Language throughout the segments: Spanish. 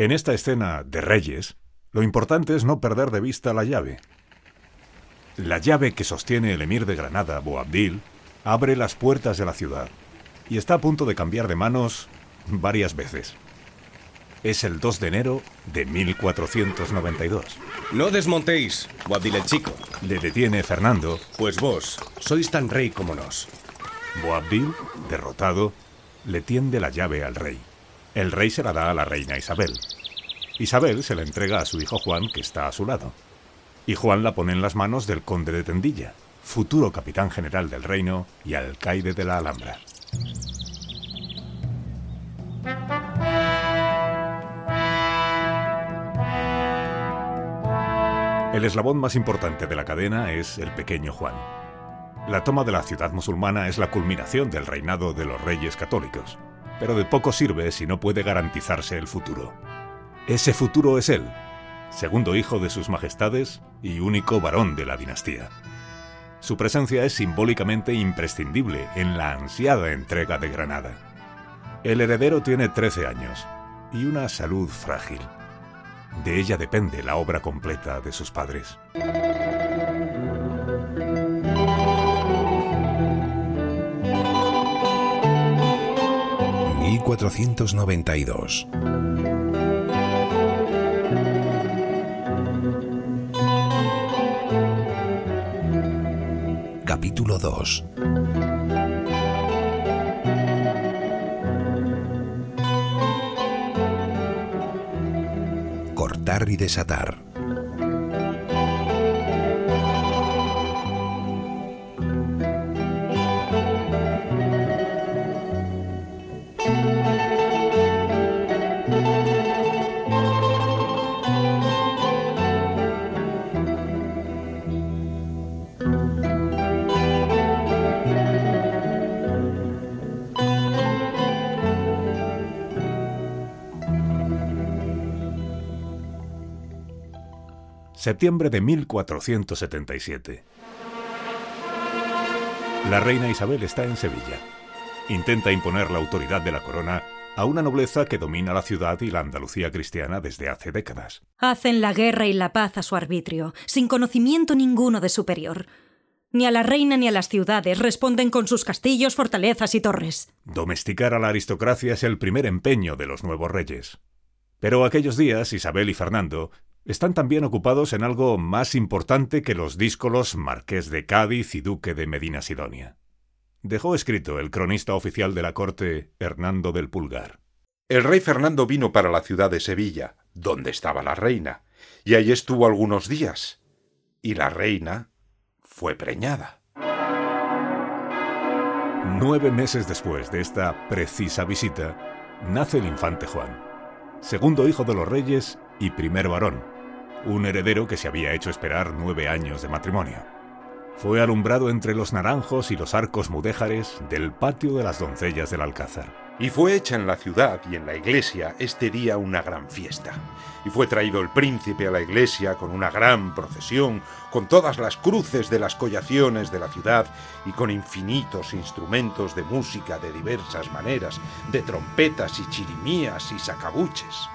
En esta escena de reyes, lo importante es no perder de vista la llave. La llave que sostiene el emir de Granada, Boabdil, abre las puertas de la ciudad y está a punto de cambiar de manos varias veces. Es el 2 de enero de 1492. No desmontéis, Boabdil el Chico. Le detiene Fernando. Pues vos sois tan rey como nos. Boabdil, derrotado, le tiende la llave al rey. El rey se la da a la reina Isabel. Isabel se la entrega a su hijo Juan, que está a su lado. Y Juan la pone en las manos del conde de Tendilla, futuro capitán general del reino y alcaide de la Alhambra. El eslabón más importante de la cadena es el pequeño Juan. La toma de la ciudad musulmana es la culminación del reinado de los reyes católicos, pero de poco sirve si no puede garantizarse el futuro. Ese futuro es él, segundo hijo de sus majestades y único varón de la dinastía. Su presencia es simbólicamente imprescindible en la ansiada entrega de Granada. El heredero tiene 13 años y una salud frágil. De ella depende la obra completa de sus padres. ...1492... Capítulo 2 Cortar y desatar. Septiembre de 1477. La reina Isabel está en Sevilla. Intenta imponer la autoridad de la corona a una nobleza que domina la ciudad y la Andalucía cristiana desde hace décadas. Hacen la guerra y la paz a su arbitrio, sin conocimiento ninguno de superior. Ni a la reina ni a las ciudades responden con sus castillos, fortalezas y torres. Domesticar a la aristocracia es el primer empeño de los nuevos reyes. Pero aquellos días Isabel y Fernando están también ocupados en algo más importante que los díscolos Marqués de Cádiz y Duque de Medina Sidonia. Dejó escrito el cronista oficial de la corte, Hernando del Pulgar. El rey Fernando vino para la ciudad de Sevilla, donde estaba la reina, y allí estuvo algunos días. Y la reina fue preñada. Nueve meses después de esta precisa visita, nace el infante Juan, segundo hijo de los reyes y primer varón, un heredero que se había hecho esperar nueve años de matrimonio. Fue alumbrado entre los naranjos y los arcos mudéjares del patio de las doncellas del Alcázar. Y fue hecha en la ciudad y en la iglesia este día una gran fiesta. Y fue traído el príncipe a la iglesia con una gran procesión, con todas las cruces de las collaciones de la ciudad y con infinitos instrumentos de música de diversas maneras, de trompetas y chirimías y sacabuches.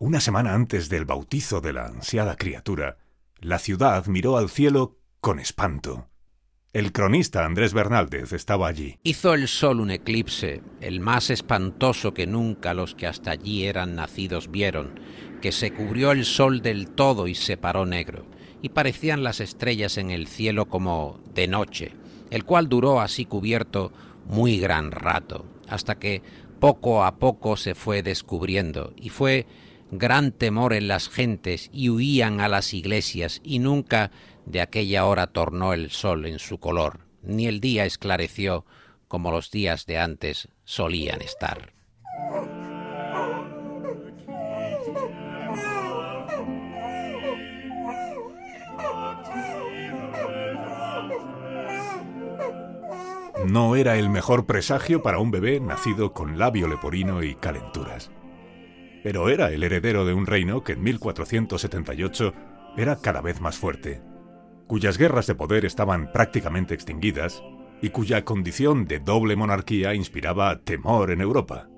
Una semana antes del bautizo de la ansiada criatura, la ciudad miró al cielo con espanto. El cronista Andrés Bernaldez estaba allí. Hizo el sol un eclipse, el más espantoso que nunca los que hasta allí eran nacidos vieron, que se cubrió el sol del todo y se paró negro, y parecían las estrellas en el cielo como de noche, el cual duró así cubierto muy gran rato, hasta que poco a poco se fue descubriendo, y fue gran temor en las gentes y huían a las iglesias y nunca de aquella hora tornó el sol en su color, ni el día esclareció como los días de antes solían estar. No era el mejor presagio para un bebé nacido con labio leporino y calenturas pero era el heredero de un reino que en 1478 era cada vez más fuerte, cuyas guerras de poder estaban prácticamente extinguidas y cuya condición de doble monarquía inspiraba temor en Europa.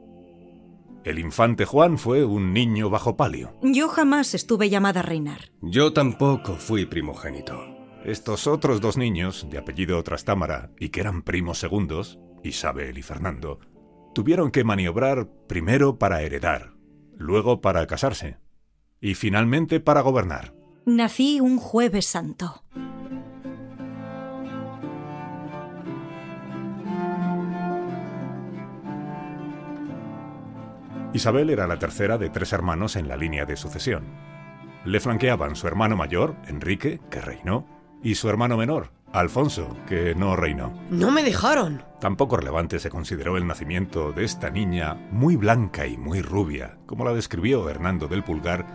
El infante Juan fue un niño bajo palio. Yo jamás estuve llamada a reinar. Yo tampoco fui primogénito. Estos otros dos niños, de apellido Trastámara y que eran primos segundos, Isabel y Fernando, tuvieron que maniobrar primero para heredar, luego para casarse y finalmente para gobernar. Nací un jueves santo. Isabel era la tercera de tres hermanos en la línea de sucesión. Le flanqueaban su hermano mayor, Enrique, que reinó, y su hermano menor, Alfonso, que no reinó. No me dejaron. Tampoco relevante se consideró el nacimiento de esta niña muy blanca y muy rubia, como la describió Hernando del Pulgar,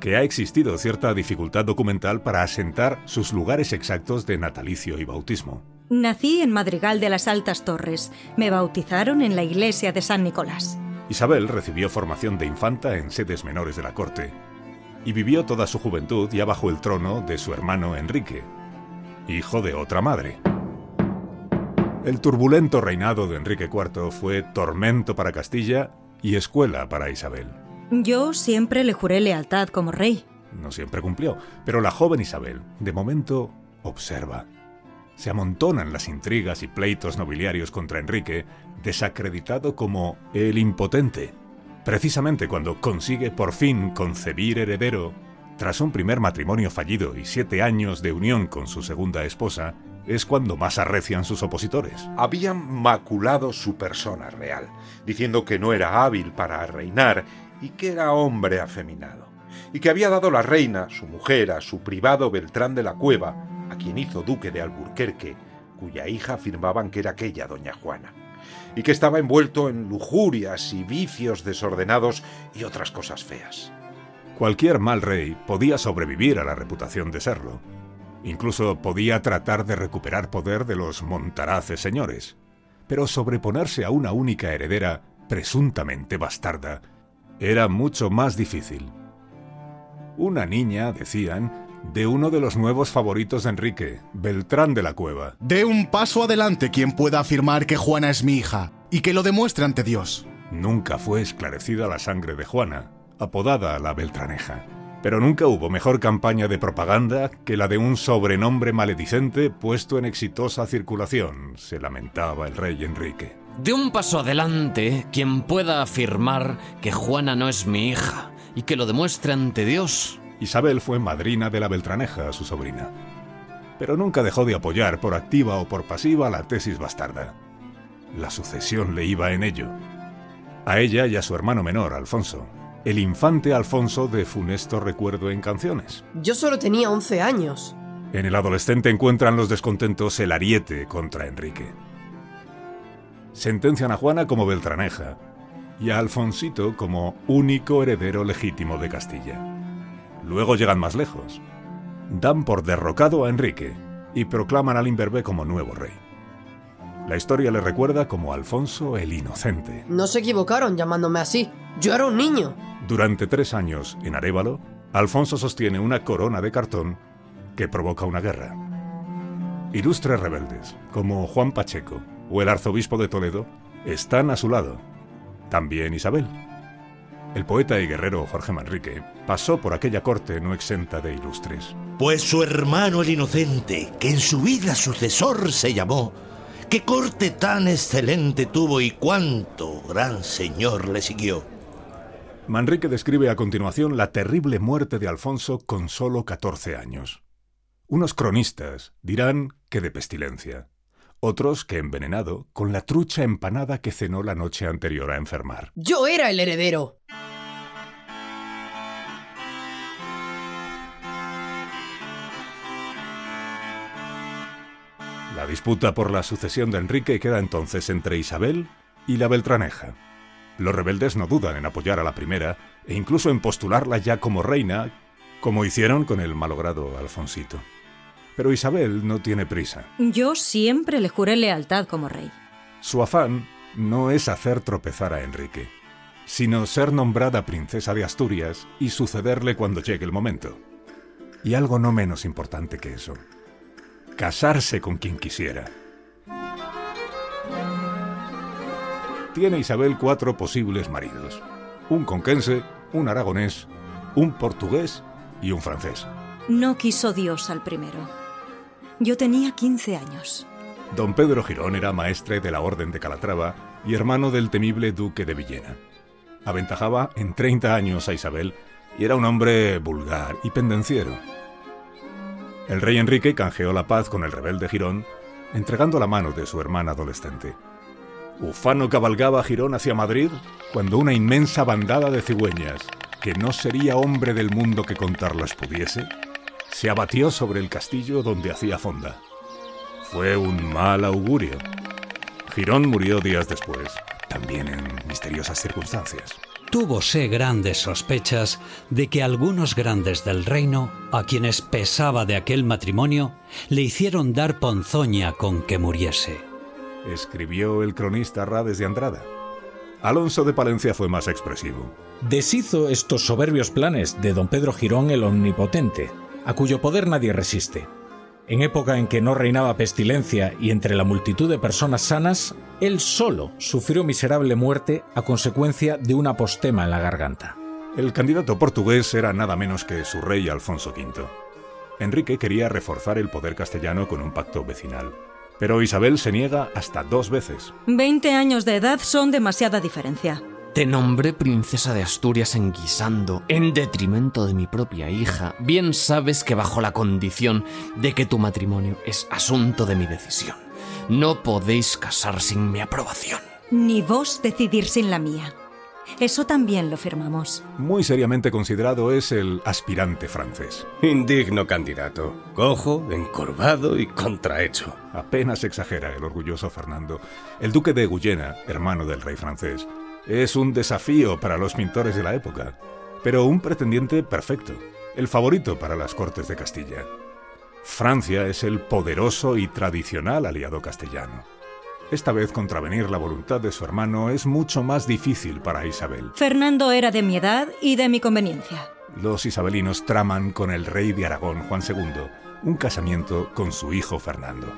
que ha existido cierta dificultad documental para asentar sus lugares exactos de natalicio y bautismo. Nací en Madrigal de las Altas Torres. Me bautizaron en la iglesia de San Nicolás. Isabel recibió formación de infanta en sedes menores de la corte y vivió toda su juventud ya bajo el trono de su hermano Enrique, hijo de otra madre. El turbulento reinado de Enrique IV fue tormento para Castilla y escuela para Isabel. Yo siempre le juré lealtad como rey. No siempre cumplió, pero la joven Isabel, de momento, observa. Se amontonan las intrigas y pleitos nobiliarios contra Enrique, desacreditado como el impotente. Precisamente cuando consigue por fin concebir heredero, tras un primer matrimonio fallido y siete años de unión con su segunda esposa, es cuando más arrecian sus opositores. Habían maculado su persona real, diciendo que no era hábil para reinar y que era hombre afeminado, y que había dado la reina, su mujer, a su privado Beltrán de la Cueva, a quien hizo duque de Alburquerque, cuya hija afirmaban que era aquella doña Juana, y que estaba envuelto en lujurias y vicios desordenados y otras cosas feas. Cualquier mal rey podía sobrevivir a la reputación de serlo. Incluso podía tratar de recuperar poder de los montaraces señores. Pero sobreponerse a una única heredera, presuntamente bastarda, era mucho más difícil. Una niña, decían, de uno de los nuevos favoritos de Enrique, Beltrán de la Cueva. De un paso adelante quien pueda afirmar que Juana es mi hija y que lo demuestre ante Dios. Nunca fue esclarecida la sangre de Juana, apodada la Beltraneja. Pero nunca hubo mejor campaña de propaganda que la de un sobrenombre maledicente puesto en exitosa circulación, se lamentaba el rey Enrique. De un paso adelante, quien pueda afirmar que Juana no es mi hija y que lo demuestre ante Dios. Isabel fue madrina de la Beltraneja, su sobrina. Pero nunca dejó de apoyar por activa o por pasiva la tesis bastarda. La sucesión le iba en ello. A ella y a su hermano menor, Alfonso, el infante Alfonso de funesto recuerdo en canciones. Yo solo tenía 11 años. En el adolescente encuentran los descontentos el ariete contra Enrique. Sentencian a Juana como Beltraneja y a Alfonsito como único heredero legítimo de Castilla. Luego llegan más lejos. Dan por derrocado a Enrique y proclaman al imberbe como nuevo rey. La historia le recuerda como Alfonso el Inocente. No se equivocaron llamándome así. Yo era un niño. Durante tres años, en Arévalo, Alfonso sostiene una corona de cartón que provoca una guerra. Ilustres rebeldes, como Juan Pacheco o el arzobispo de Toledo, están a su lado. También Isabel. El poeta y guerrero Jorge Manrique pasó por aquella corte no exenta de ilustres. Pues su hermano el inocente, que en su vida sucesor se llamó, qué corte tan excelente tuvo y cuánto gran señor le siguió. Manrique describe a continuación la terrible muerte de Alfonso con solo 14 años. Unos cronistas dirán que de pestilencia, otros que envenenado con la trucha empanada que cenó la noche anterior a enfermar. Yo era el heredero. La disputa por la sucesión de Enrique queda entonces entre Isabel y la Beltraneja. Los rebeldes no dudan en apoyar a la primera e incluso en postularla ya como reina, como hicieron con el malogrado Alfonsito. Pero Isabel no tiene prisa. Yo siempre le juré lealtad como rey. Su afán no es hacer tropezar a Enrique, sino ser nombrada princesa de Asturias y sucederle cuando llegue el momento. Y algo no menos importante que eso, casarse con quien quisiera. Tiene Isabel cuatro posibles maridos. un conquense, un aragonés, un portugués y un francés. No quiso Dios al primero. Yo tenía 15 años. Don Pedro Girón era maestre de la Orden de Calatrava y hermano del temible duque de Villena. Aventajaba en 30 años a Isabel y era un hombre vulgar y pendenciero. El rey Enrique canjeó la paz con el rebelde Girón, entregando la mano de su hermana adolescente. Ufano cabalgaba Girón hacia Madrid cuando una inmensa bandada de cigüeñas, que no sería hombre del mundo que contarlas pudiese, se abatió sobre el castillo donde hacía fonda. Fue un mal augurio. Girón murió días después, también en misteriosas circunstancias. Túvose grandes sospechas de que algunos grandes del reino, a quienes pesaba de aquel matrimonio, le hicieron dar ponzoña con que muriese. Escribió el cronista Rades de Andrada. Alonso de Palencia fue más expresivo. Deshizo estos soberbios planes de don Pedro Girón el Omnipotente, a cuyo poder nadie resiste. En época en que no reinaba pestilencia y entre la multitud de personas sanas, él solo sufrió miserable muerte a consecuencia de una postema en la garganta. El candidato portugués era nada menos que su rey Alfonso V. Enrique quería reforzar el poder castellano con un pacto vecinal, pero Isabel se niega hasta dos veces. Veinte años de edad son demasiada diferencia. Te nombré princesa de Asturias enguisando, en detrimento de mi propia hija. Bien sabes que bajo la condición de que tu matrimonio es asunto de mi decisión. No podéis casar sin mi aprobación. Ni vos decidir sin la mía. Eso también lo firmamos. Muy seriamente considerado es el aspirante francés. Indigno candidato. Cojo, encorvado y contrahecho. Apenas exagera el orgulloso Fernando. El duque de Guyena, hermano del rey francés, es un desafío para los pintores de la época, pero un pretendiente perfecto, el favorito para las Cortes de Castilla. Francia es el poderoso y tradicional aliado castellano. Esta vez contravenir la voluntad de su hermano es mucho más difícil para Isabel. Fernando era de mi edad y de mi conveniencia. Los isabelinos traman con el rey de Aragón, Juan II, un casamiento con su hijo Fernando.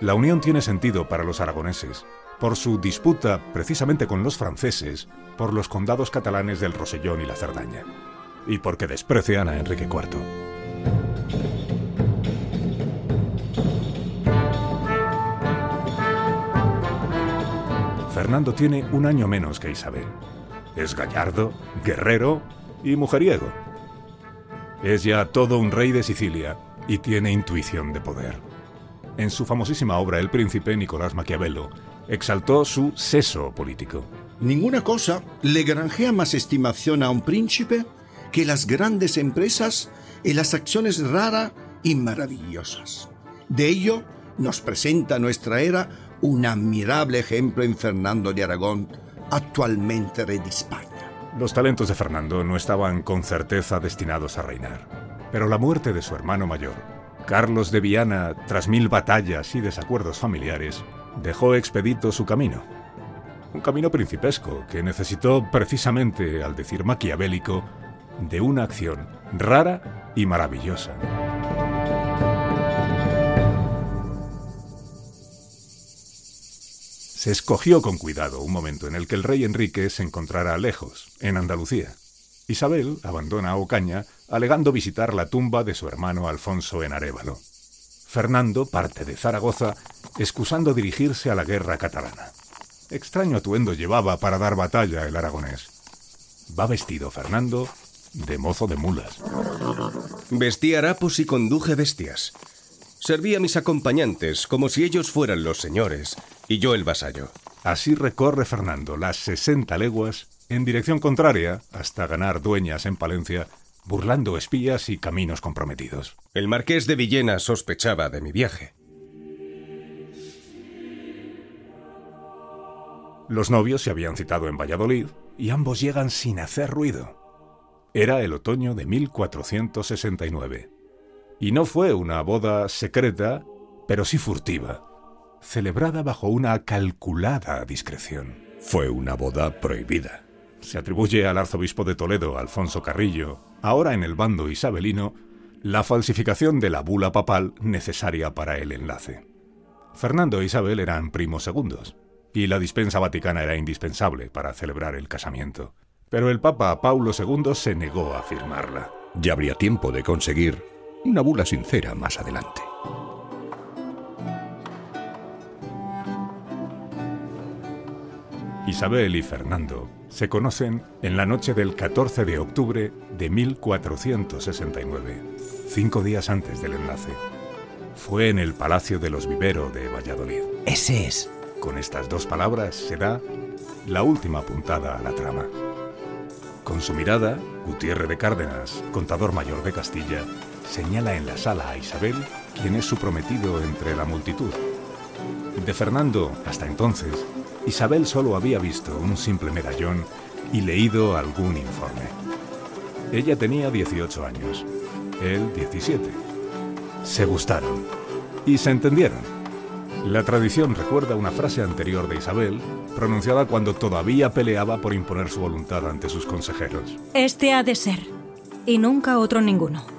La unión tiene sentido para los aragoneses, por su disputa precisamente con los franceses por los condados catalanes del Rosellón y la Cerdaña, y porque desprecian a Enrique IV. Fernando tiene un año menos que Isabel. Es gallardo, guerrero y mujeriego. Es ya todo un rey de Sicilia y tiene intuición de poder. En su famosísima obra El Príncipe, Nicolás Maquiavelo exaltó su seso político. Ninguna cosa le granjea más estimación a un príncipe que las grandes empresas y las acciones raras y maravillosas. De ello nos presenta nuestra era un admirable ejemplo en Fernando de Aragón, actualmente rey de España. Los talentos de Fernando no estaban con certeza destinados a reinar, pero la muerte de su hermano mayor, Carlos de Viana, tras mil batallas y desacuerdos familiares, dejó expedito su camino. Un camino principesco que necesitó precisamente, al decir maquiavélico, de una acción rara y maravillosa. Se escogió con cuidado un momento en el que el rey Enrique se encontrara lejos, en Andalucía. Isabel abandona a Ocaña alegando visitar la tumba de su hermano Alfonso en Arévalo. Fernando parte de Zaragoza excusando dirigirse a la guerra catalana. Extraño atuendo llevaba para dar batalla el aragonés. Va vestido Fernando de mozo de mulas. Vestí harapos y conduje bestias. Serví a mis acompañantes como si ellos fueran los señores y yo el vasallo. Así recorre Fernando las 60 leguas en dirección contraria hasta ganar dueñas en Palencia, burlando espías y caminos comprometidos. El marqués de Villena sospechaba de mi viaje. Los novios se habían citado en Valladolid y ambos llegan sin hacer ruido. Era el otoño de 1469. Y no fue una boda secreta, pero sí furtiva, celebrada bajo una calculada discreción. Fue una boda prohibida. Se atribuye al arzobispo de Toledo, Alfonso Carrillo, ahora en el bando isabelino, la falsificación de la bula papal necesaria para el enlace. Fernando e Isabel eran primos segundos, y la dispensa vaticana era indispensable para celebrar el casamiento. Pero el Papa Paulo II se negó a firmarla. Ya habría tiempo de conseguir una bula sincera más adelante. Isabel y Fernando se conocen en la noche del 14 de octubre de 1469, cinco días antes del enlace. Fue en el Palacio de los Vivero de Valladolid. Ese es. Con estas dos palabras se da la última puntada a la trama. Con su mirada, Gutiérrez de Cárdenas, contador mayor de Castilla, señala en la sala a Isabel, quien es su prometido entre la multitud. De Fernando, hasta entonces, Isabel solo había visto un simple medallón y leído algún informe. Ella tenía 18 años, él 17. Se gustaron y se entendieron. La tradición recuerda una frase anterior de Isabel, pronunciada cuando todavía peleaba por imponer su voluntad ante sus consejeros. Este ha de ser, y nunca otro ninguno.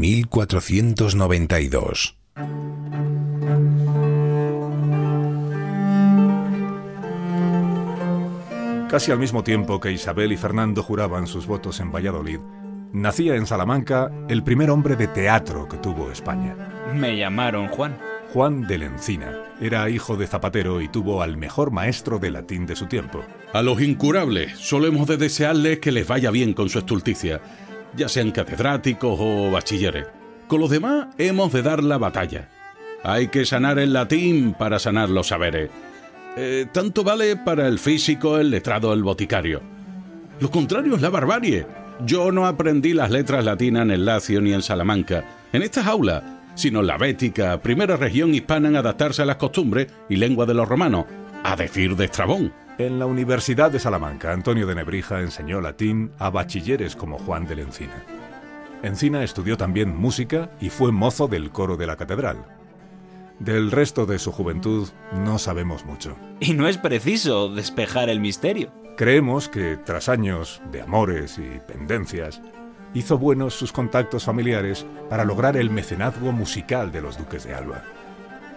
...1492... Casi al mismo tiempo que Isabel y Fernando juraban sus votos en Valladolid, nacía en Salamanca el primer hombre de teatro que tuvo España. Me llamaron Juan. Juan de la Encina. Era hijo de zapatero y tuvo al mejor maestro de latín de su tiempo. A los incurables solo hemos de desearles que les vaya bien con su estulticia, ya sean catedráticos o bachilleres. Con los demás hemos de dar la batalla. Hay que sanar el latín para sanar los saberes. Eh, tanto vale para el físico, el letrado, el boticario. Lo contrario es la barbarie. Yo no aprendí las letras latinas en el Lacio ni en Salamanca, en estas aulas, sino la Bética, primera región hispana en adaptarse a las costumbres y lengua de los romanos, a decir de Estrabón. En la Universidad de Salamanca, Antonio de Nebrija enseñó latín a bachilleres como Juan de la Encina. Encina estudió también música y fue mozo del coro de la catedral. Del resto de su juventud no sabemos mucho. Y no es preciso despejar el misterio. Creemos que tras años de amores y pendencias, hizo buenos sus contactos familiares para lograr el mecenazgo musical de los duques de Alba.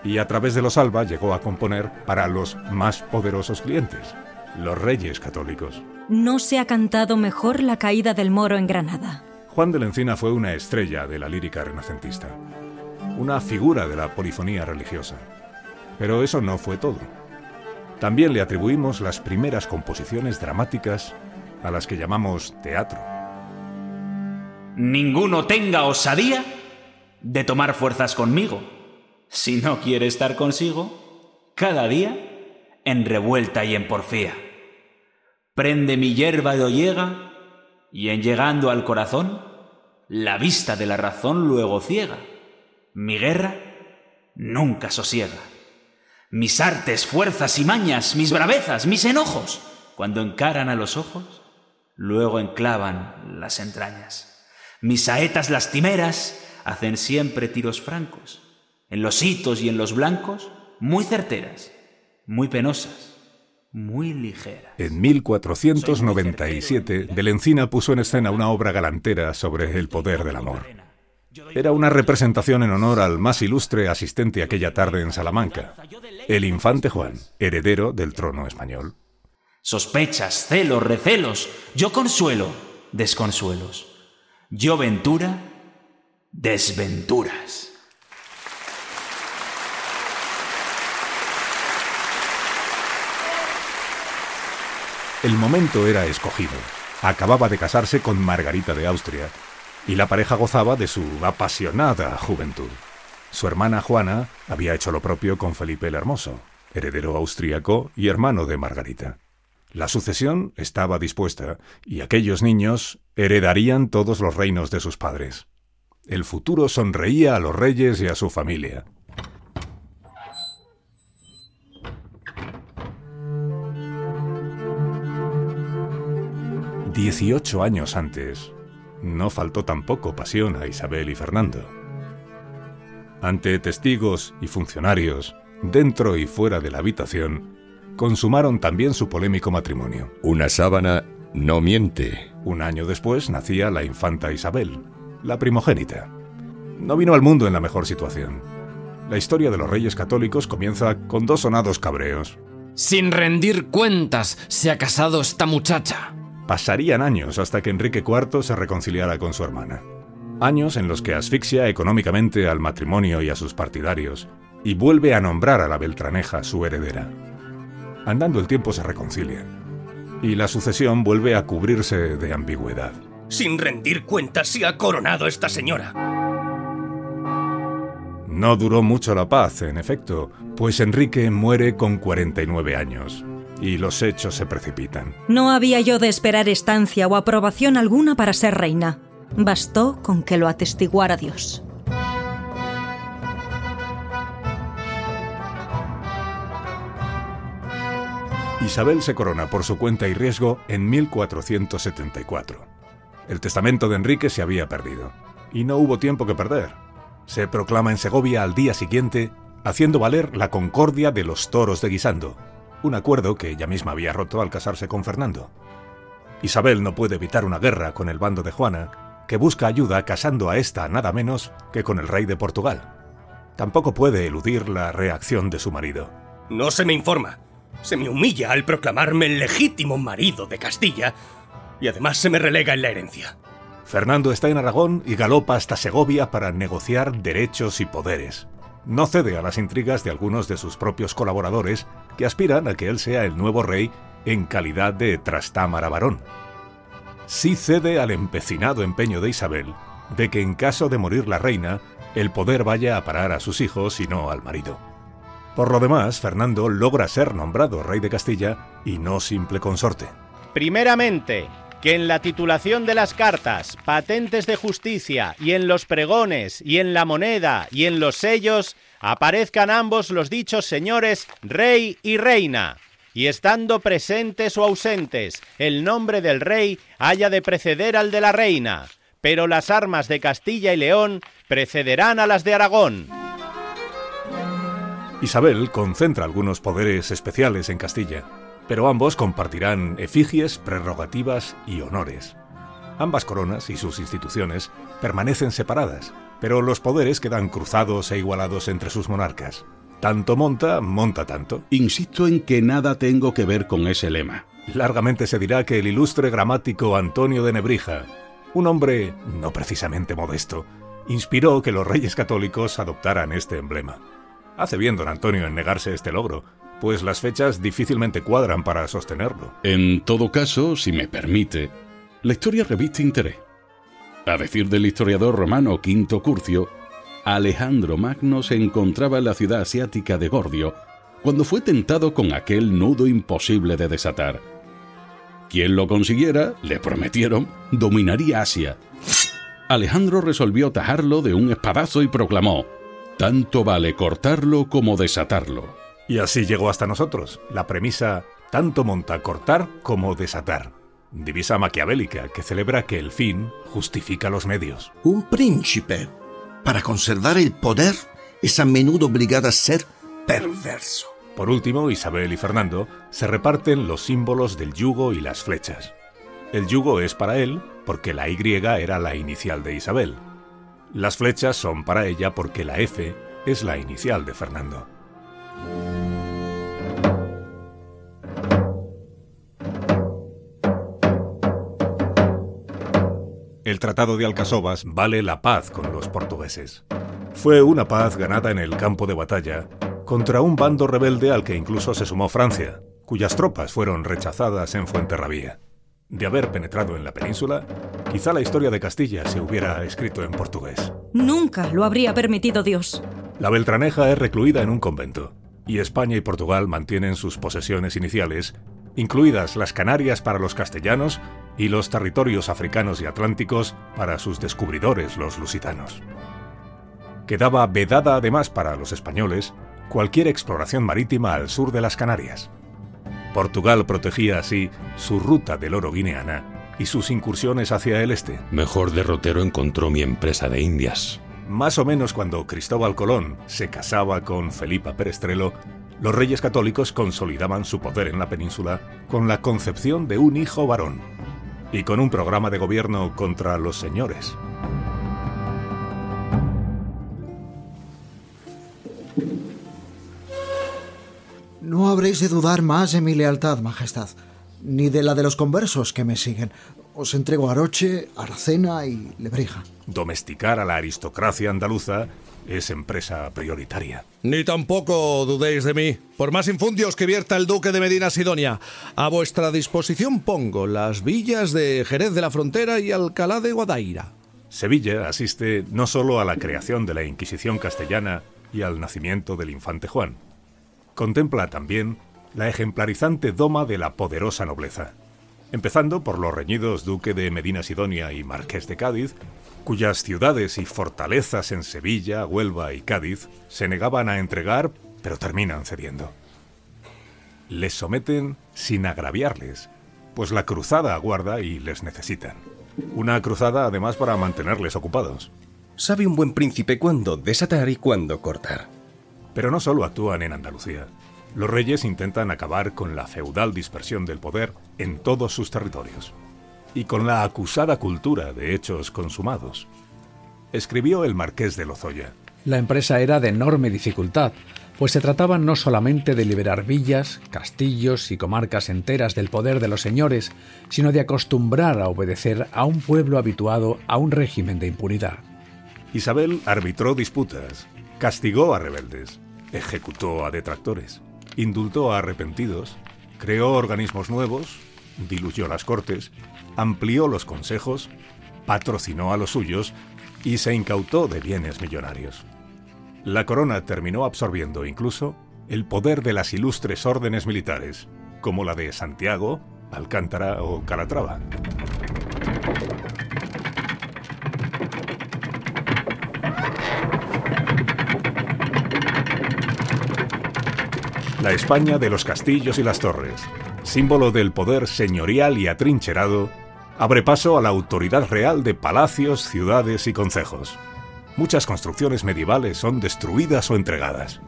Y a través de los Alba llegó a componer para los más poderosos clientes, los reyes católicos. No se ha cantado mejor la caída del moro en Granada. Juan de la Encina fue una estrella de la lírica renacentista, una figura de la polifonía religiosa. Pero eso no fue todo. También le atribuimos las primeras composiciones dramáticas a las que llamamos teatro. Ninguno tenga osadía de tomar fuerzas conmigo. Si no quiere estar consigo, cada día en revuelta y en porfía. Prende mi hierba de ollega y en llegando al corazón, la vista de la razón luego ciega. Mi guerra nunca sosiega. Mis artes, fuerzas y mañas, mis bravezas, mis enojos, cuando encaran a los ojos, luego enclavan las entrañas. Mis saetas lastimeras hacen siempre tiros francos, en los hitos y en los blancos, muy certeras, muy penosas, muy ligeras. En 1497, de Encina puso en escena una obra galantera sobre el poder del amor. Era una representación en honor al más ilustre asistente aquella tarde en Salamanca, el infante Juan, heredero del trono español. Sospechas, celos, recelos, yo consuelo, desconsuelos. Yo ventura, desventuras. El momento era escogido. Acababa de casarse con Margarita de Austria y la pareja gozaba de su apasionada juventud. Su hermana Juana había hecho lo propio con Felipe el Hermoso, heredero austríaco y hermano de Margarita. La sucesión estaba dispuesta y aquellos niños heredarían todos los reinos de sus padres. El futuro sonreía a los reyes y a su familia. Dieciocho años antes, no faltó tampoco pasión a Isabel y Fernando. Ante testigos y funcionarios, dentro y fuera de la habitación, consumaron también su polémico matrimonio. Una sábana no miente. Un año después nacía la infanta Isabel, la primogénita. No vino al mundo en la mejor situación. La historia de los reyes católicos comienza con dos sonados cabreos. Sin rendir cuentas se ha casado esta muchacha. Pasarían años hasta que Enrique IV se reconciliara con su hermana. Años en los que asfixia económicamente al matrimonio y a sus partidarios y vuelve a nombrar a la Beltraneja su heredera. Andando el tiempo se reconcilian y la sucesión vuelve a cubrirse de ambigüedad. Sin rendir cuentas se ha coronado esta señora. No duró mucho la paz, en efecto, pues Enrique muere con 49 años y los hechos se precipitan. No había yo de esperar estancia o aprobación alguna para ser reina. Bastó con que lo atestiguara Dios. Isabel se corona por su cuenta y riesgo en 1474. El testamento de Enrique se había perdido, y no hubo tiempo que perder. Se proclama en Segovia al día siguiente, haciendo valer la concordia de los toros de Guisando, un acuerdo que ella misma había roto al casarse con Fernando. Isabel no puede evitar una guerra con el bando de Juana, que busca ayuda casando a esta nada menos que con el rey de Portugal. Tampoco puede eludir la reacción de su marido. No se me informa. Se me humilla al proclamarme el legítimo marido de Castilla y además se me relega en la herencia. Fernando está en Aragón y galopa hasta Segovia para negociar derechos y poderes. No cede a las intrigas de algunos de sus propios colaboradores que aspiran a que él sea el nuevo rey en calidad de trastámara varón. Sí cede al empecinado empeño de Isabel de que en caso de morir la reina, el poder vaya a parar a sus hijos y no al marido. Por lo demás, Fernando logra ser nombrado rey de Castilla y no simple consorte. Primeramente, que en la titulación de las cartas, patentes de justicia y en los pregones y en la moneda y en los sellos aparezcan ambos los dichos señores rey y reina, y estando presentes o ausentes, el nombre del rey haya de preceder al de la reina, pero las armas de Castilla y León precederán a las de Aragón. Isabel concentra algunos poderes especiales en Castilla, pero ambos compartirán efigies, prerrogativas y honores. Ambas coronas y sus instituciones permanecen separadas, pero los poderes quedan cruzados e igualados entre sus monarcas. Tanto monta, monta tanto. Insisto en que nada tengo que ver con ese lema. Largamente se dirá que el ilustre gramático Antonio de Nebrija, un hombre no precisamente modesto, inspiró que los reyes católicos adoptaran este emblema. Hace bien don Antonio en negarse este logro, pues las fechas difícilmente cuadran para sostenerlo. En todo caso, si me permite, la historia reviste interés. A decir del historiador romano Quinto Curcio, Alejandro Magno se encontraba en la ciudad asiática de Gordio cuando fue tentado con aquel nudo imposible de desatar. Quien lo consiguiera, le prometieron, dominaría Asia. Alejandro resolvió tajarlo de un espadazo y proclamó, tanto vale cortarlo como desatarlo. Y así llegó hasta nosotros, la premisa tanto monta cortar como desatar. Divisa maquiavélica que celebra que el fin justifica los medios. Un príncipe, para conservar el poder, es a menudo obligado a ser perverso. Por último, Isabel y Fernando se reparten los símbolos del yugo y las flechas. El yugo es para él porque la Y era la inicial de Isabel. Las flechas son para ella porque la F es la inicial de Fernando. El Tratado de Alcasovas vale la paz con los portugueses. Fue una paz ganada en el campo de batalla contra un bando rebelde al que incluso se sumó Francia, cuyas tropas fueron rechazadas en Fuenterrabía. De haber penetrado en la península, quizá la historia de Castilla se hubiera escrito en portugués. Nunca lo habría permitido Dios. La Beltraneja es recluida en un convento, y España y Portugal mantienen sus posesiones iniciales, incluidas las Canarias para los castellanos y los territorios africanos y atlánticos para sus descubridores, los lusitanos. Quedaba vedada además para los españoles cualquier exploración marítima al sur de las Canarias. Portugal protegía así su ruta del oro guineana y sus incursiones hacia el este. Mejor derrotero encontró mi empresa de Indias. Más o menos cuando Cristóbal Colón se casaba con Felipa Perestrelo, los reyes católicos consolidaban su poder en la península con la concepción de un hijo varón y con un programa de gobierno contra los señores. No habréis de dudar más de mi lealtad, Majestad, ni de la de los conversos que me siguen. Os entrego a Aroche, Aracena y Lebrija. Domesticar a la aristocracia andaluza es empresa prioritaria. Ni tampoco dudéis de mí. Por más infundios que vierta el duque de Medina Sidonia, a vuestra disposición pongo las villas de Jerez de la Frontera y Alcalá de Guadaira. Sevilla asiste no solo a la creación de la Inquisición castellana y al nacimiento del infante Juan. Contempla también la ejemplarizante doma de la poderosa nobleza, empezando por los reñidos duque de Medina Sidonia y marqués de Cádiz, cuyas ciudades y fortalezas en Sevilla, Huelva y Cádiz se negaban a entregar, pero terminan cediendo. Les someten sin agraviarles, pues la cruzada aguarda y les necesitan. Una cruzada además para mantenerles ocupados. Sabe un buen príncipe cuándo desatar y cuándo cortar. Pero no solo actúan en Andalucía. Los reyes intentan acabar con la feudal dispersión del poder en todos sus territorios y con la acusada cultura de hechos consumados. Escribió el marqués de Lozoya. La empresa era de enorme dificultad, pues se trataba no solamente de liberar villas, castillos y comarcas enteras del poder de los señores, sino de acostumbrar a obedecer a un pueblo habituado a un régimen de impunidad. Isabel arbitró disputas, castigó a rebeldes, ejecutó a detractores, indultó a arrepentidos, creó organismos nuevos, diluyó las cortes, amplió los consejos, patrocinó a los suyos y se incautó de bienes millonarios. La corona terminó absorbiendo incluso el poder de las ilustres órdenes militares, como la de Santiago, Alcántara o Calatrava. La España de los castillos y las torres, símbolo del poder señorial y atrincherado, abre paso a la autoridad real de palacios, ciudades y concejos. Muchas construcciones medievales son destruidas o entregadas.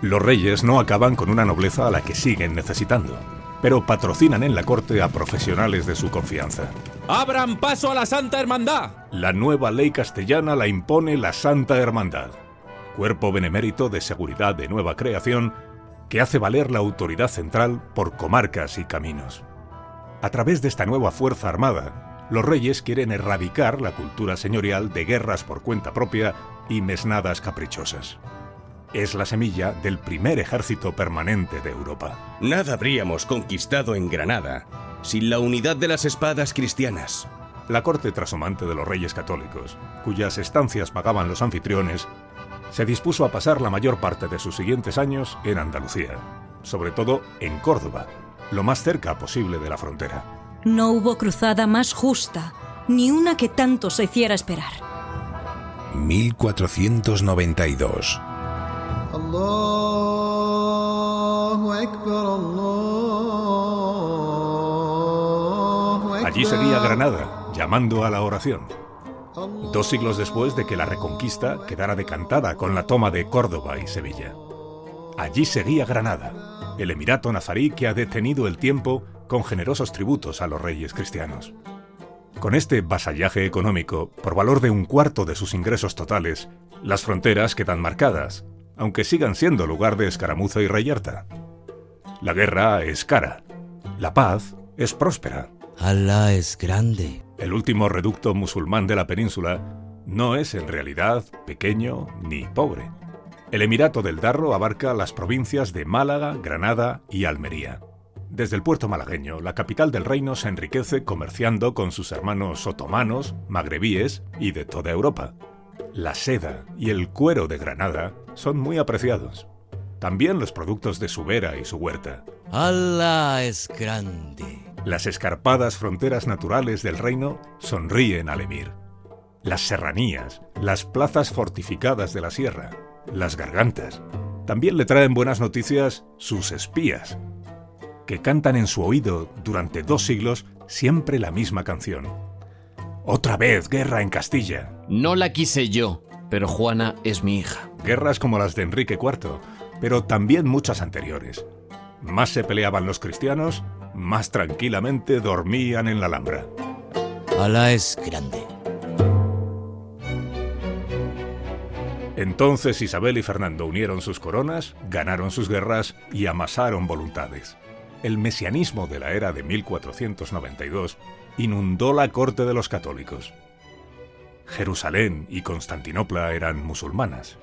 Los reyes no acaban con una nobleza a la que siguen necesitando, pero patrocinan en la corte a profesionales de su confianza. ¡Abran paso a la Santa Hermandad! La nueva ley castellana la impone la Santa Hermandad, cuerpo benemérito de seguridad de nueva creación que hace valer la autoridad central por comarcas y caminos. A través de esta nueva fuerza armada, los reyes quieren erradicar la cultura señorial de guerras por cuenta propia y mesnadas caprichosas. Es la semilla del primer ejército permanente de Europa. Nada habríamos conquistado en Granada sin la unidad de las espadas cristianas. La corte trashumante de los reyes católicos, cuyas estancias pagaban los anfitriones, se dispuso a pasar la mayor parte de sus siguientes años en Andalucía, sobre todo en Córdoba, lo más cerca posible de la frontera. No hubo cruzada más justa, ni una que tanto se hiciera esperar. 1492. Allí seguía Granada, llamando a la oración. Dos siglos después de que la reconquista quedara decantada con la toma de Córdoba y Sevilla. Allí seguía Granada, el emirato nazarí que ha detenido el tiempo con generosos tributos a los reyes cristianos. Con este vasallaje económico, por valor de un cuarto de sus ingresos totales, las fronteras quedan marcadas, aunque sigan siendo lugar de escaramuza y reyerta. La guerra es cara, la paz es próspera. Alá es grande. El último reducto musulmán de la península no es en realidad pequeño ni pobre. El Emirato del Darro abarca las provincias de Málaga, Granada y Almería. Desde el puerto malagueño, la capital del reino se enriquece comerciando con sus hermanos otomanos, magrebíes y de toda Europa. La seda y el cuero de Granada son muy apreciados. También los productos de su vera y su huerta. Alá es grande. Las escarpadas fronteras naturales del reino sonríen al emir. Las serranías, las plazas fortificadas de la sierra, las gargantas. También le traen buenas noticias sus espías, que cantan en su oído durante dos siglos siempre la misma canción. Otra vez guerra en Castilla. No la quise yo, pero Juana es mi hija. Guerras como las de Enrique IV, pero también muchas anteriores. Más se peleaban los cristianos, más tranquilamente dormían en la Alhambra. Alá es grande. Entonces Isabel y Fernando unieron sus coronas, ganaron sus guerras y amasaron voluntades. El mesianismo de la era de 1492 inundó la corte de los católicos. Jerusalén y Constantinopla eran musulmanas.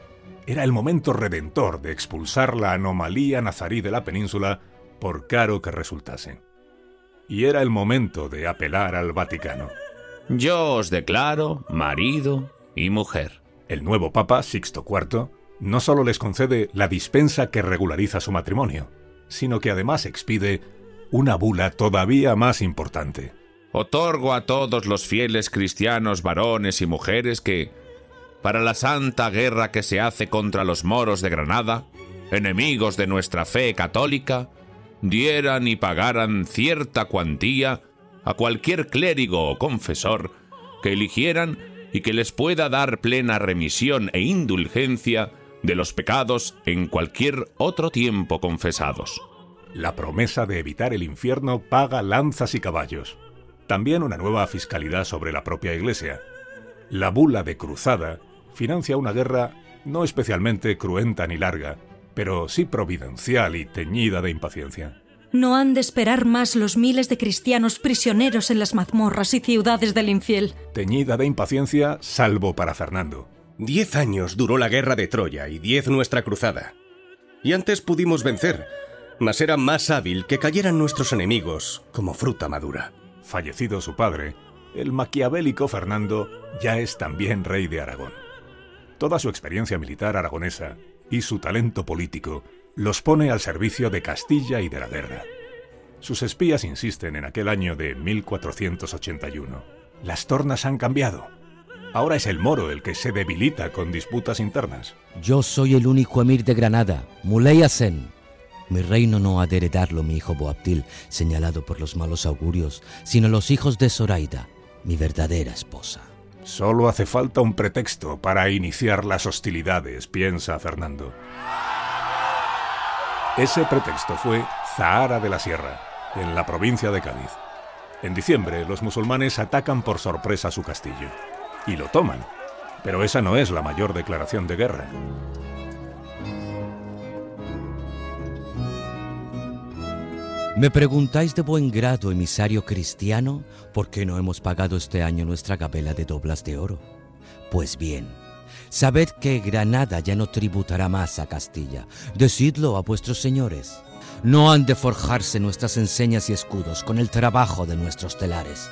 Era el momento redentor de expulsar la anomalía nazarí de la península por caro que resultase. Y era el momento de apelar al Vaticano. Yo os declaro marido y mujer. El nuevo Papa, Sixto IV, no solo les concede la dispensa que regulariza su matrimonio, sino que además expide una bula todavía más importante. Otorgo a todos los fieles cristianos varones y mujeres que, para la santa guerra que se hace contra los moros de Granada, enemigos de nuestra fe católica, dieran y pagaran cierta cuantía a cualquier clérigo o confesor que eligieran y que les pueda dar plena remisión e indulgencia de los pecados en cualquier otro tiempo confesados. La promesa de evitar el infierno paga lanzas y caballos. También una nueva fiscalidad sobre la propia Iglesia. La bula de cruzada financia una guerra no especialmente cruenta ni larga, pero sí providencial y teñida de impaciencia. No han de esperar más los miles de cristianos prisioneros en las mazmorras y ciudades del infiel. Teñida de impaciencia, salvo para Fernando. Diez años duró la guerra de Troya y diez nuestra cruzada. Y antes pudimos vencer, mas era más hábil que cayeran nuestros enemigos como fruta madura. Fallecido su padre, el maquiavélico Fernando ya es también rey de Aragón. Toda su experiencia militar aragonesa y su talento político los pone al servicio de Castilla y de la guerra. Sus espías insisten en aquel año de 1481. Las tornas han cambiado. Ahora es el moro el que se debilita con disputas internas. Yo soy el único emir de Granada, Muley Hasen. Mi reino no ha de heredarlo mi hijo Boabdil, señalado por los malos augurios, sino los hijos de Zoraida, mi verdadera esposa. Solo hace falta un pretexto para iniciar las hostilidades, piensa Fernando. Ese pretexto fue Zahara de la Sierra, en la provincia de Cádiz. En diciembre, los musulmanes atacan por sorpresa su castillo y lo toman. Pero esa no es la mayor declaración de guerra. ¿Me preguntáis de buen grado, emisario cristiano, por qué no hemos pagado este año nuestra gabela de doblas de oro? Pues bien, sabed que Granada ya no tributará más a Castilla. Decidlo a vuestros señores. No han de forjarse nuestras enseñas y escudos con el trabajo de nuestros telares.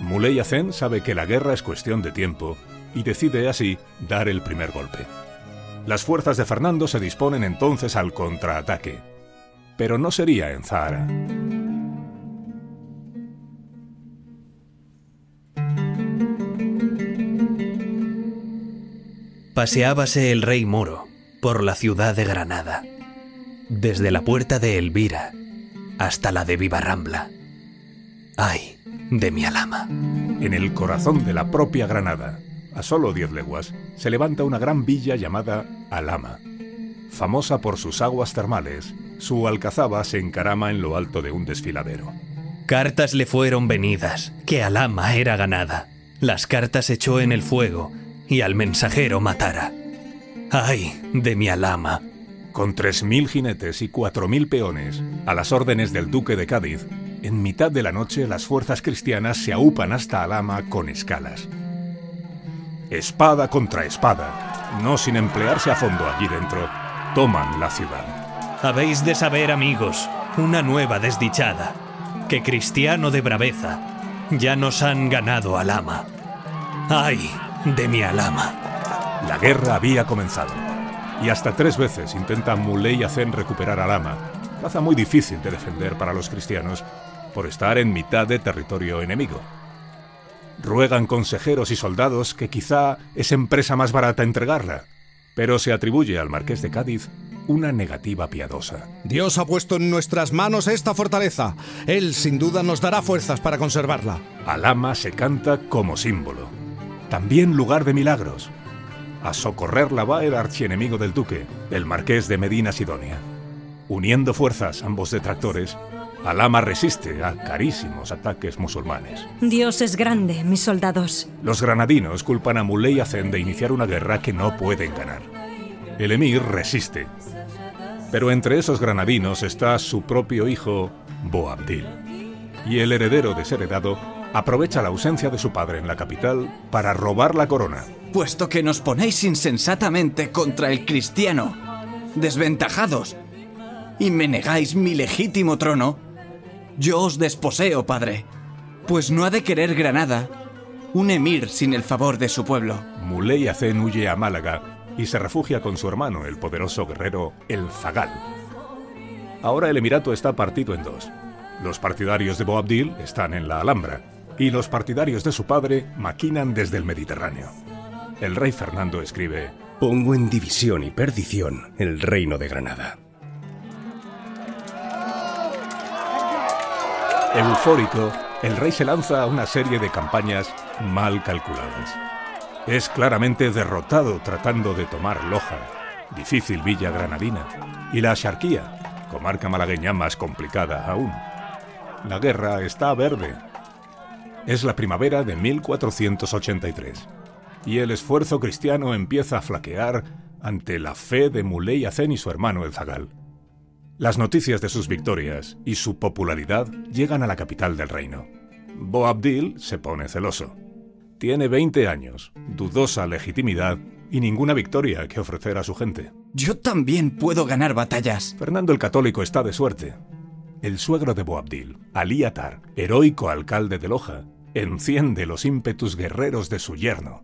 Muley Hazen sabe que la guerra es cuestión de tiempo y decide así dar el primer golpe. Las fuerzas de Fernando se disponen entonces al contraataque, pero no sería en Zahara. Paseábase el rey moro por la ciudad de Granada, desde la puerta de Elvira hasta la de Vivarrambla. ¡Ay, de mi alama! En el corazón de la propia Granada, a solo diez leguas, se levanta una gran villa llamada Alama. Famosa por sus aguas termales, su alcazaba se encarama en lo alto de un desfiladero. Cartas le fueron venidas, que Alama era ganada. Las cartas echó en el fuego y al mensajero matara. ¡Ay, de mi Alama! Con tres mil jinetes y cuatro mil peones, a las órdenes del duque de Cádiz, en mitad de la noche las fuerzas cristianas se aupan hasta Alama con escalas. Espada contra espada, no sin emplearse a fondo allí dentro, toman la ciudad. Habéis de saber, amigos, una nueva desdichada, que cristiano de braveza ya nos han ganado Alama. ¡Ay, de mi Alama! La guerra había comenzado, y hasta tres veces intenta Muley Hazen recuperar Alama, plaza muy difícil de defender para los cristianos por estar en mitad de territorio enemigo. Ruegan consejeros y soldados que quizá es empresa más barata entregarla, pero se atribuye al marqués de Cádiz una negativa piadosa. Dios ha puesto en nuestras manos esta fortaleza. Él sin duda nos dará fuerzas para conservarla. Alama se canta como símbolo, también lugar de milagros. A socorrerla va el archienemigo del duque, el marqués de Medina Sidonia. Uniendo fuerzas ambos detractores, Alama resiste a carísimos ataques musulmanes. Dios es grande, mis soldados. Los granadinos culpan a Muley Hazen de iniciar una guerra que no pueden ganar. El emir resiste. Pero entre esos granadinos está su propio hijo, Boabdil. Y el heredero desheredado aprovecha la ausencia de su padre en la capital para robar la corona. Puesto que nos ponéis insensatamente contra el cristiano, desventajados, y me negáis mi legítimo trono, yo os desposeo, padre, pues no ha de querer Granada un emir sin el favor de su pueblo. Muley Hacen huye a Málaga y se refugia con su hermano, el poderoso guerrero El Zagal. Ahora el emirato está partido en dos. Los partidarios de Boabdil están en la Alhambra y los partidarios de su padre maquinan desde el Mediterráneo. El rey Fernando escribe, Pongo en división y perdición el reino de Granada. Eufórico, el rey se lanza a una serie de campañas mal calculadas. Es claramente derrotado tratando de tomar Loja, difícil villa granadina, y la Axarquía, comarca malagueña más complicada aún. La guerra está verde. Es la primavera de 1483, y el esfuerzo cristiano empieza a flaquear ante la fe de Muley Hacen y su hermano el Zagal. Las noticias de sus victorias y su popularidad llegan a la capital del reino. Boabdil se pone celoso. Tiene 20 años, dudosa legitimidad y ninguna victoria que ofrecer a su gente. Yo también puedo ganar batallas. Fernando el Católico está de suerte. El suegro de Boabdil, Ali Atar, heroico alcalde de Loja, enciende los ímpetus guerreros de su yerno.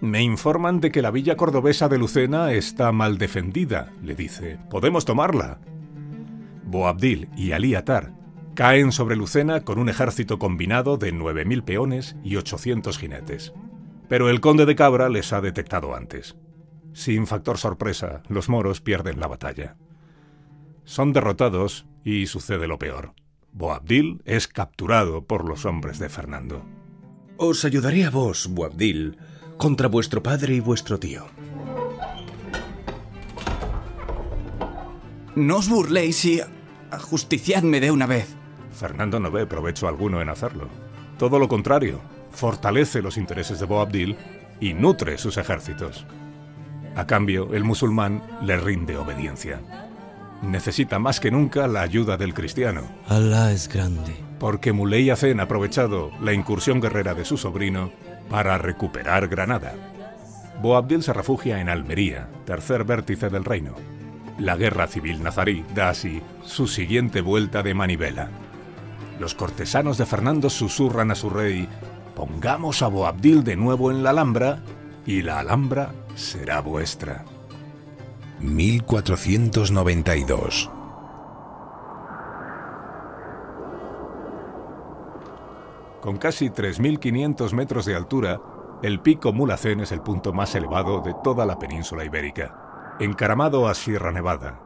Me informan de que la villa cordobesa de Lucena está mal defendida, le dice. Podemos tomarla. Boabdil y Ali Atar caen sobre Lucena con un ejército combinado de 9.000 peones y 800 jinetes. Pero el conde de Cabra les ha detectado antes. Sin factor sorpresa, los moros pierden la batalla. Son derrotados y sucede lo peor. Boabdil es capturado por los hombres de Fernando. Os ayudaré a vos, Boabdil, contra vuestro padre y vuestro tío. No os burléis y ajusticiadme de una vez. Fernando no ve provecho alguno en hacerlo. Todo lo contrario, fortalece los intereses de Boabdil y nutre sus ejércitos. A cambio, el musulmán le rinde obediencia. Necesita más que nunca la ayuda del cristiano. Alá es grande. Porque Muley Hacen ha aprovechado la incursión guerrera de su sobrino para recuperar Granada. Boabdil se refugia en Almería, tercer vértice del reino. La guerra civil nazarí da así su siguiente vuelta de manivela. Los cortesanos de Fernando susurran a su rey, pongamos a Boabdil de nuevo en la Alhambra y la Alhambra será vuestra. 1492 Con casi 3.500 metros de altura, el pico Mulacén es el punto más elevado de toda la península ibérica, encaramado a Sierra Nevada.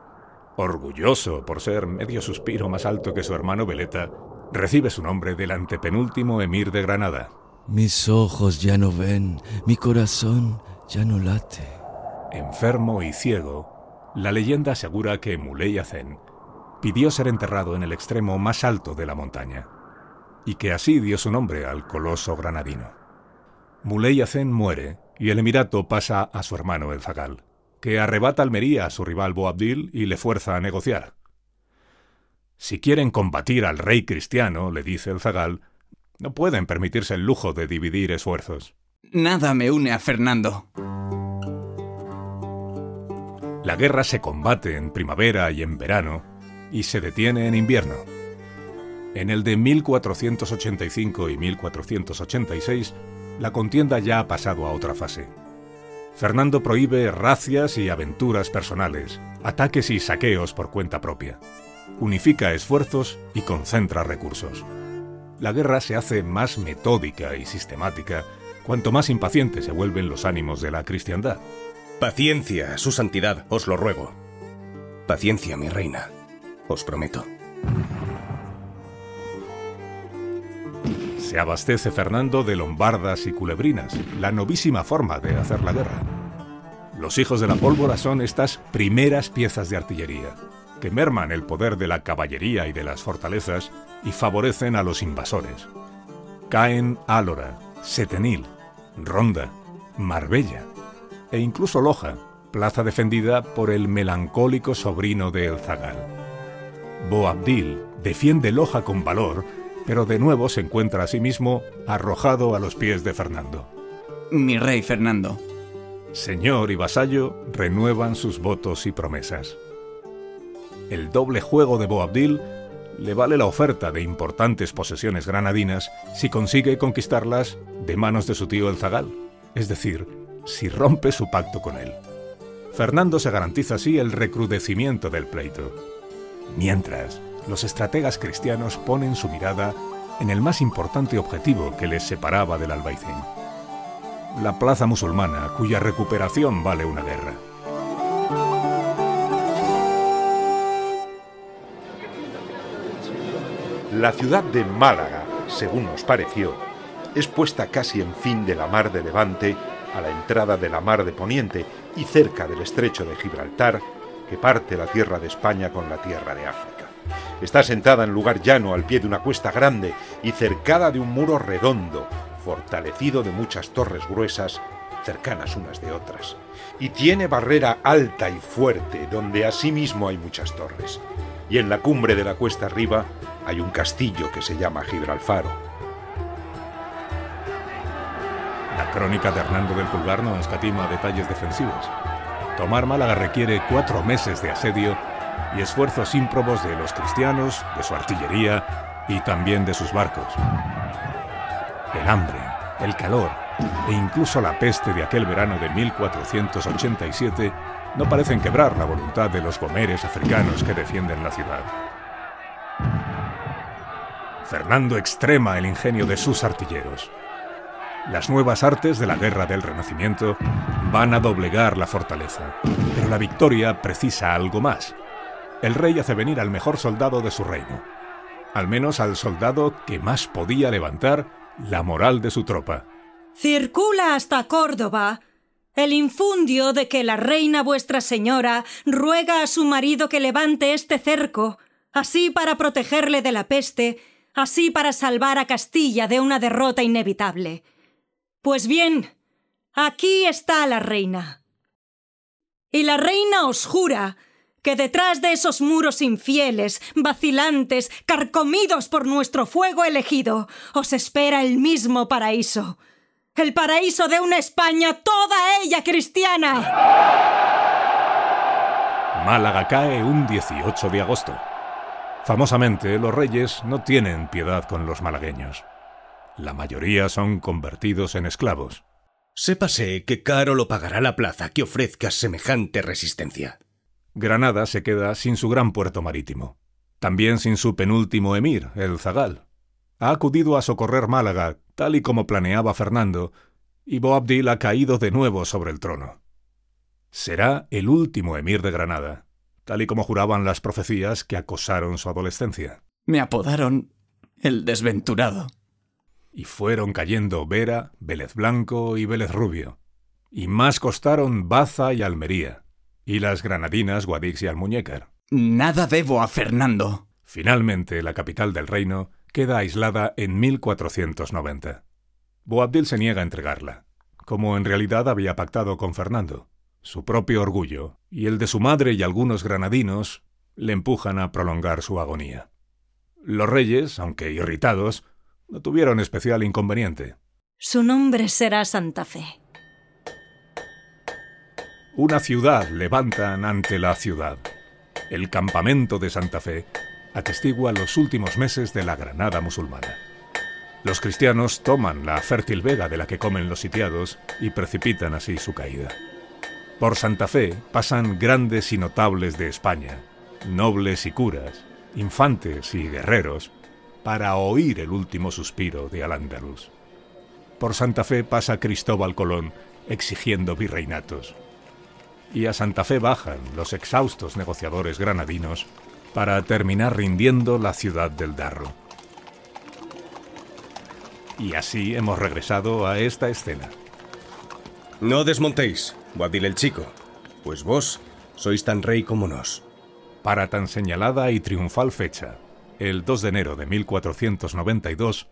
Orgulloso por ser medio suspiro más alto que su hermano Veleta, recibe su nombre del antepenúltimo emir de Granada. Mis ojos ya no ven, mi corazón ya no late. Enfermo y ciego, la leyenda asegura que Muley Hacen pidió ser enterrado en el extremo más alto de la montaña y que así dio su nombre al coloso granadino. Muley Hacen muere y el emirato pasa a su hermano el Zagal, que arrebata Almería a su rival Boabdil y le fuerza a negociar. Si quieren combatir al rey cristiano, le dice el Zagal, no pueden permitirse el lujo de dividir esfuerzos. Nada me une a Fernando. La guerra se combate en primavera y en verano y se detiene en invierno. En el de 1485 y 1486, la contienda ya ha pasado a otra fase. Fernando prohíbe racias y aventuras personales, ataques y saqueos por cuenta propia. Unifica esfuerzos y concentra recursos. La guerra se hace más metódica y sistemática cuanto más impacientes se vuelven los ánimos de la cristiandad. Paciencia, su santidad, os lo ruego. Paciencia, mi reina, os prometo. Se abastece Fernando de lombardas y culebrinas, la novísima forma de hacer la guerra. Los hijos de la pólvora son estas primeras piezas de artillería, que merman el poder de la caballería y de las fortalezas y favorecen a los invasores. Caen Álora, Setenil, Ronda, Marbella e incluso Loja, plaza defendida por el melancólico sobrino de El Zagal. Boabdil defiende Loja con valor, pero de nuevo se encuentra a sí mismo arrojado a los pies de Fernando. Mi rey Fernando. Señor y vasallo renuevan sus votos y promesas. El doble juego de Boabdil le vale la oferta de importantes posesiones granadinas si consigue conquistarlas de manos de su tío el Zagal, es decir, si rompe su pacto con él. Fernando se garantiza así el recrudecimiento del pleito. Mientras, los estrategas cristianos ponen su mirada en el más importante objetivo que les separaba del albaicín. La plaza musulmana, cuya recuperación vale una guerra. La ciudad de Málaga, según nos pareció, es puesta casi en fin de la mar de Levante, a la entrada de la mar de Poniente y cerca del estrecho de Gibraltar, que parte la tierra de España con la tierra de África. Está sentada en lugar llano al pie de una cuesta grande y cercada de un muro redondo, fortalecido de muchas torres gruesas, cercanas unas de otras. Y tiene barrera alta y fuerte, donde asimismo hay muchas torres. Y en la cumbre de la cuesta arriba hay un castillo que se llama Gibralfaro. La crónica de Hernando del Pulgar no escatima detalles defensivos. Tomar Málaga requiere cuatro meses de asedio y esfuerzos ímprobos de los cristianos, de su artillería y también de sus barcos. El hambre, el calor e incluso la peste de aquel verano de 1487 no parecen quebrar la voluntad de los gomeres africanos que defienden la ciudad. Fernando extrema el ingenio de sus artilleros. Las nuevas artes de la guerra del Renacimiento van a doblegar la fortaleza, pero la victoria precisa algo más. El rey hace venir al mejor soldado de su reino, al menos al soldado que más podía levantar la moral de su tropa. Circula hasta Córdoba el infundio de que la reina vuestra señora ruega a su marido que levante este cerco, así para protegerle de la peste, así para salvar a Castilla de una derrota inevitable. Pues bien, aquí está la reina. Y la reina os jura que detrás de esos muros infieles, vacilantes, carcomidos por nuestro fuego elegido, os espera el mismo paraíso, el paraíso de una España toda ella cristiana. Málaga cae un 18 de agosto. Famosamente, los reyes no tienen piedad con los malagueños. La mayoría son convertidos en esclavos. Sépase que caro lo pagará la plaza que ofrezca semejante resistencia. Granada se queda sin su gran puerto marítimo. También sin su penúltimo emir, el Zagal. Ha acudido a socorrer Málaga, tal y como planeaba Fernando, y Boabdil ha caído de nuevo sobre el trono. Será el último emir de Granada, tal y como juraban las profecías que acosaron su adolescencia. Me apodaron el desventurado. Y fueron cayendo Vera, Vélez Blanco y Vélez Rubio. Y más costaron Baza y Almería, y las granadinas Guadix y Almuñécar. Nada debo a Fernando. Finalmente, la capital del reino queda aislada en 1490. Boabdil se niega a entregarla, como en realidad había pactado con Fernando. Su propio orgullo y el de su madre y algunos granadinos le empujan a prolongar su agonía. Los reyes, aunque irritados, no tuvieron especial inconveniente. Su nombre será Santa Fe. Una ciudad levantan ante la ciudad. El campamento de Santa Fe atestigua los últimos meses de la Granada musulmana. Los cristianos toman la fértil vega de la que comen los sitiados y precipitan así su caída. Por Santa Fe pasan grandes y notables de España, nobles y curas, infantes y guerreros, para oír el último suspiro de Al-Ándalus. Por Santa Fe pasa Cristóbal Colón exigiendo virreinatos. Y a Santa Fe bajan los exhaustos negociadores granadinos para terminar rindiendo la ciudad del Darro. Y así hemos regresado a esta escena. No desmontéis, Guadil el Chico, pues vos sois tan rey como nos. Para tan señalada y triunfal fecha, el 2 de enero de 1492,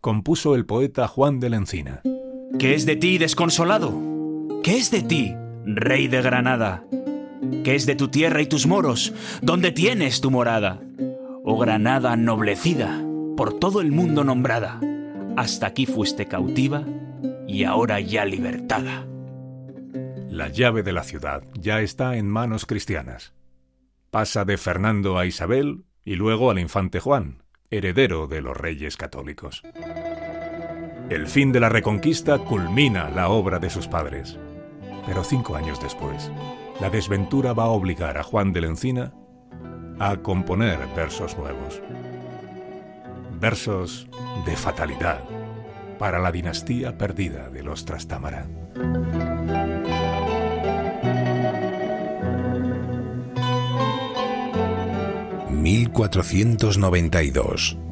compuso el poeta Juan de la Encina. ¿Qué es de ti, desconsolado? ¿Qué es de ti, rey de Granada, que es de tu tierra y tus moros, donde tienes tu morada. Oh Granada ennoblecida, por todo el mundo nombrada, hasta aquí fuiste cautiva y ahora ya libertada. La llave de la ciudad ya está en manos cristianas. Pasa de Fernando a Isabel y luego al infante Juan, heredero de los reyes católicos. El fin de la reconquista culmina la obra de sus padres. Pero cinco años después, la desventura va a obligar a Juan de la Encina a componer versos nuevos. Versos de fatalidad para la dinastía perdida de los Trastámara. 1492